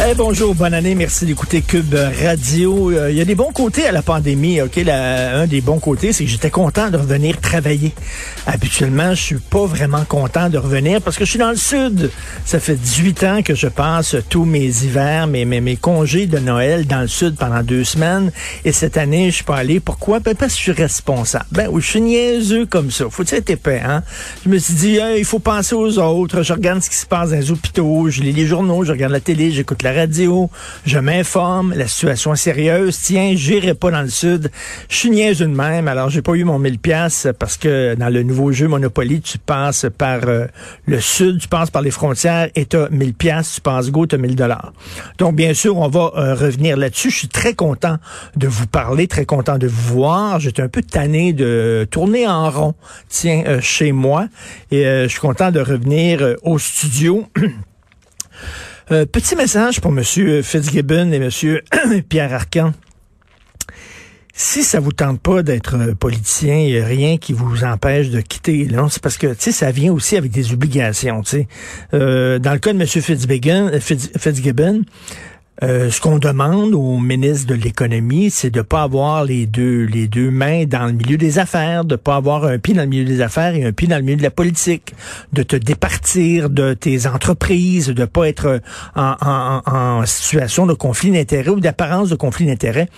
Eh, bonjour, bonne année, merci d'écouter Cube Radio. Euh, Il y a des bons côtés à la pandémie, ok? Un des bons côtés, c'est que j'étais content de revenir travailler. Habituellement, je suis pas vraiment content de revenir parce que je suis dans le sud. Ça fait 18 ans que je passe tous mes hivers, mes, mes, mes congés de Noël dans le sud pendant deux semaines. Et cette année, je suis pas allé. Pourquoi? Ben, parce que je suis responsable. Ben oui, je suis niaiseux comme ça. Faut être épais, hein? Je me suis dit, Hey, il faut penser aux autres. Je regarde ce qui se passe dans les hôpitaux. Je lis les journaux, je regarde la télé, j'écoute la radio, je m'informe, la situation est sérieuse. Tiens, j'irai pas dans le sud. Je suis niaiseux de même, alors j'ai pas eu mon 1000 pièces parce que dans le nouveau jeu Monopoly, tu passes par euh, le sud, tu passes par les frontières et t'as 1000 pièces, tu passes go, t'as 1000 dollars. Donc bien sûr, on va euh, revenir là-dessus. Je suis très content de vous parler, très content de vous voir. J'étais un peu tanné de tourner en rond, tiens, euh, chez moi. Et je suis content de revenir au studio. Euh, petit message pour Monsieur Fitzgibbon et Monsieur Pierre Arcan. Si ça vous tente pas d'être euh, politicien, il n'y a rien qui vous empêche de quitter. C'est parce que ça vient aussi avec des obligations. Euh, dans le cas de Fitz- Fitzgibbon euh, ce qu'on demande au ministre de l'économie, c'est de pas avoir les deux les deux mains dans le milieu des affaires, de pas avoir un pied dans le milieu des affaires et un pied dans le milieu de la politique, de te départir de tes entreprises, de pas être en, en- en- situation de conflit d'intérêts ou d'apparence de conflit d'intérêts.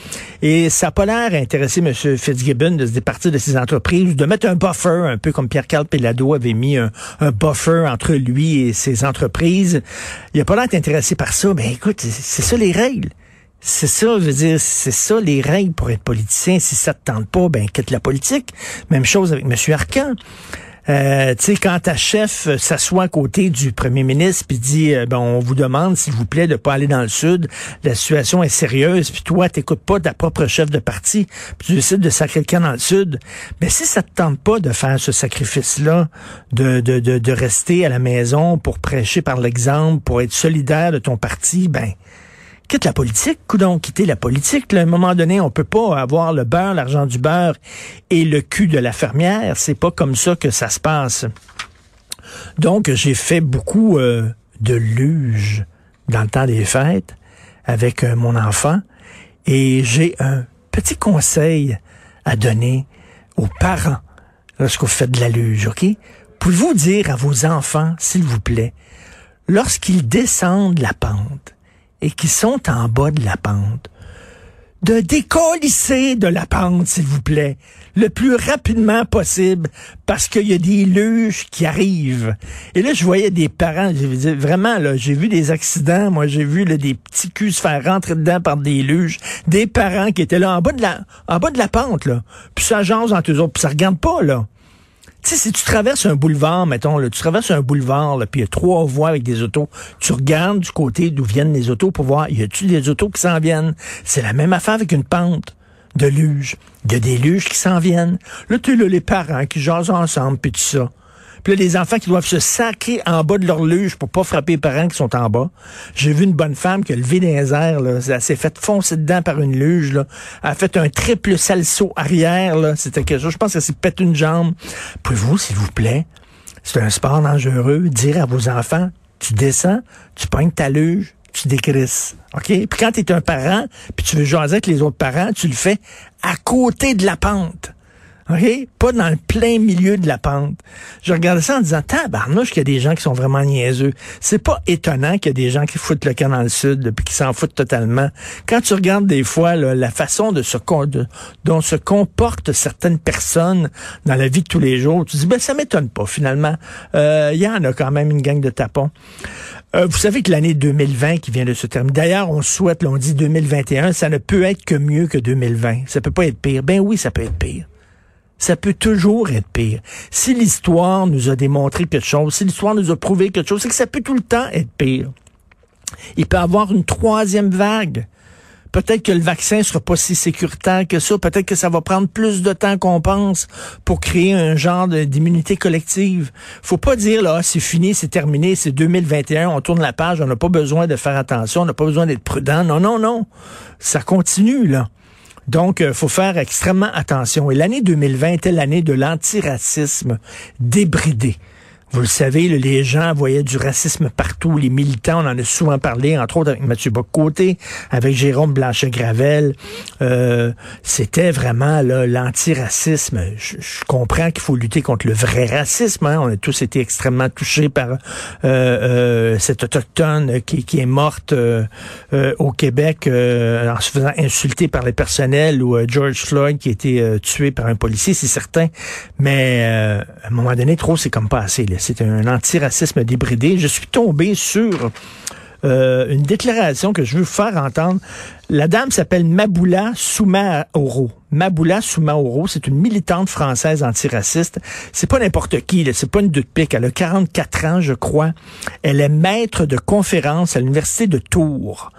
Et ça n'a pas l'air intéresser M. Fitzgibbon de se départir de ses entreprises, de mettre un buffer, un peu comme Pierre-Carl Pelado avait mis un, buffer entre lui et ses entreprises. Il a pas l'air intéressé par ça. Mais écoute, c'est c'est ça les règles. C'est ça, je veux dire, c'est ça les règles pour être politicien. Si ça te tente pas, ben quitte la politique. Même chose avec M. Arcan. Euh, tu sais, quand ta chef euh, s'assoit à côté du premier ministre puis dit, euh, ben, on vous demande, s'il vous plaît, de pas aller dans le sud, la situation est sérieuse, puis toi, t'écoutes pas ta propre chef de parti, puis tu décides de sacrer quelqu'un dans le sud, ben si ça te tente pas de faire ce sacrifice-là, de, de, de, de rester à la maison pour prêcher par l'exemple, pour être solidaire de ton parti, ben quitte la politique, coudon, quitter la politique. À un moment donné, on peut pas avoir le beurre, l'argent du beurre et le cul de la fermière. C'est pas comme ça que ça se passe. Donc, j'ai fait beaucoup euh, de luge dans le temps des fêtes avec euh, mon enfant et j'ai un petit conseil à donner aux parents lorsque vous faites de la luge, OK? Pouvez-vous dire à vos enfants, s'il vous plaît, lorsqu'ils descendent la pente et qu'ils sont en bas de la pente, de décollisser de la pente, s'il vous plaît, le plus rapidement possible, parce qu'il y a des luges qui arrivent. Et là, je voyais des parents, je vraiment, là, j'ai vu des accidents, moi, j'ai vu là, des petits culs se faire rentrer dedans par des luges, des parents qui étaient là en bas de la, en bas de la pente, là, puis ça jase entre eux autres, puis ça regarde pas, là. Tu sais, si tu traverses un boulevard, mettons, là, tu traverses un boulevard, puis il y a trois voies avec des autos, tu regardes du côté d'où viennent les autos pour voir, y a-tu des autos qui s'en viennent? C'est la même affaire avec une pente de luge. Il y a des luges qui s'en viennent. Là, tu là, les parents qui jasent ensemble, puis tout ça. Puis là, les enfants qui doivent se sacrer en bas de leur luge pour pas frapper les parents qui sont en bas. J'ai vu une bonne femme qui a levé des airs, là. Elle s'est fait foncer dedans par une luge, là. Elle a fait un triple salsaut arrière, là. C'était quelque chose. Je pense qu'elle s'est pété une jambe. Pouvez-vous, s'il vous plaît, c'est un sport dangereux, dire à vos enfants, tu descends, tu pognes ta luge, tu décrisses. OK? Puis quand tu es un parent, puis tu veux jaser avec les autres parents, tu le fais à côté de la pente. OK? Pas dans le plein milieu de la pente. Je regardais ça en disant, tabarnouche qu'il y a des gens qui sont vraiment niaiseux. C'est pas étonnant qu'il y a des gens qui foutent le camp dans le sud, puis qui s'en foutent totalement. Quand tu regardes des fois la façon de se, dont se comportent certaines personnes dans la vie de tous les jours, tu dis, ben ça m'étonne pas finalement. Euh, il y en a quand même une gang de tapons. Euh, vous savez que l'année 2020 qui vient de se terminer, d'ailleurs, on souhaite, on dit 2021, ça ne peut être que mieux que 2020. Ça peut pas être pire. Ben oui, ça peut être pire ça peut toujours être pire. Si l'histoire nous a démontré quelque chose, si l'histoire nous a prouvé quelque chose, c'est que ça peut tout le temps être pire. Il peut y avoir une troisième vague. Peut-être que le vaccin sera pas si sécuritaire que ça. Peut-être que ça va prendre plus de temps qu'on pense pour créer un genre d'immunité collective. Faut pas dire là, c'est fini, c'est terminé, c'est 2021, on tourne la page, on n'a pas besoin de faire attention, on n'a pas besoin d'être prudent. Non, non, non. Ça continue là. Donc, il euh, faut faire extrêmement attention. Et l'année 2020 était l'année de l'antiracisme débridé. Vous le savez, les gens voyaient du racisme partout. Les militants, on en a souvent parlé, entre autres avec Mathieu Bocoté, avec Jérôme Blanchet-Gravel. Euh, c'était vraiment l'antiracisme. Je, je, comprends qu'il faut lutter contre le vrai racisme. Hein. On a tous été extrêmement touchés par euh, euh, cette autochtone qui, qui est morte euh, euh, au Québec en se faisant insulter par les personnels ou George Floyd qui a été tué par un policier, c'est certain. Mais à un moment donné, trop, c'est comme pas assez. C'est un antiracisme débridé. Je suis tombé sur euh, une déclaration que je veux faire entendre. La dame s'appelle Maboula Soumaoro. Maboula Soumaoro, c'est une militante française antiraciste. C'est pas n'importe qui, c'est pas une de pique. Elle a 44 ans, je crois. Elle est maître de conférence à l'université de Tours.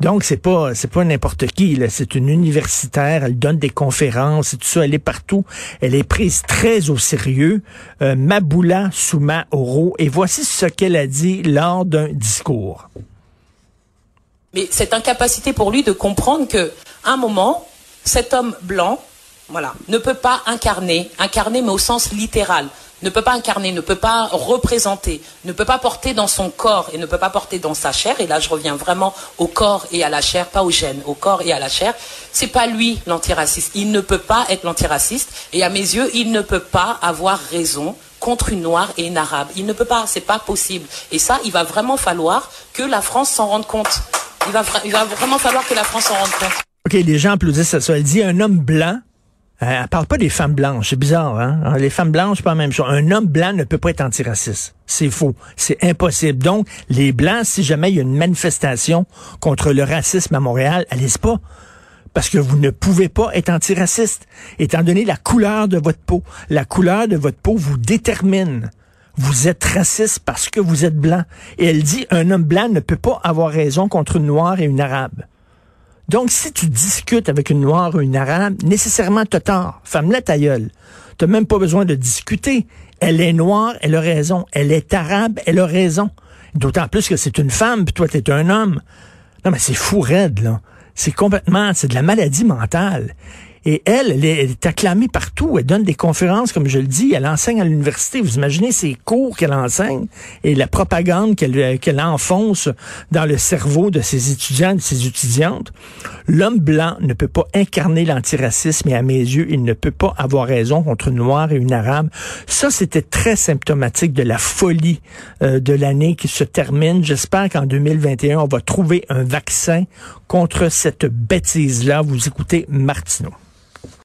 Donc c'est pas c'est pas n'importe qui c'est une universitaire, elle donne des conférences et tout ça, elle est partout, elle est prise très au sérieux. Euh, Maboula Souma Oro et voici ce qu'elle a dit lors d'un discours. Mais cette incapacité pour lui de comprendre que un moment cet homme blanc voilà, ne peut pas incarner, incarner mais au sens littéral, ne peut pas incarner, ne peut pas représenter, ne peut pas porter dans son corps et ne peut pas porter dans sa chair. Et là, je reviens vraiment au corps et à la chair, pas au gène, au corps et à la chair. C'est pas lui l'antiraciste. Il ne peut pas être l'antiraciste. Et à mes yeux, il ne peut pas avoir raison contre une noire et une arabe. Il ne peut pas, c'est pas possible. Et ça, il va vraiment falloir que la France s'en rende compte. Il va, vraiment falloir que la France s'en rende compte. OK, les gens applaudissent ça. Elle dit un homme blanc euh, elle parle pas des femmes blanches. C'est bizarre, hein? Ah, les femmes blanches, pas la même chose. Un homme blanc ne peut pas être antiraciste. C'est faux. C'est impossible. Donc, les blancs, si jamais il y a une manifestation contre le racisme à Montréal, allez-y pas. Parce que vous ne pouvez pas être antiraciste. Étant donné la couleur de votre peau. La couleur de votre peau vous détermine. Vous êtes raciste parce que vous êtes blanc. Et elle dit, un homme blanc ne peut pas avoir raison contre une noire et une arabe. Donc, si tu discutes avec une noire ou une arabe, nécessairement tu as tort. Femme-la ta gueule. Tu même pas besoin de discuter. Elle est noire, elle a raison. Elle est arabe, elle a raison. D'autant plus que c'est une femme, puis toi, tu es un homme. Non, mais c'est fou raide, là. C'est complètement, c'est de la maladie mentale. Et elle, elle est, acclamée partout. Elle donne des conférences, comme je le dis. Elle enseigne à l'université. Vous imaginez ces cours qu'elle enseigne et la propagande qu'elle qu'elle enfonce dans le cerveau de ses étudiants, de ses étudiantes. L'homme blanc ne peut pas incarner l'antiracisme et à mes yeux, il ne peut pas avoir raison contre une noire et une arabe. Ça, c'était très symptomatique de la folie euh, de l'année qui se termine. J'espère qu'en 2021, on va trouver un vaccin contre cette bêtise-là. Vous écoutez Martineau.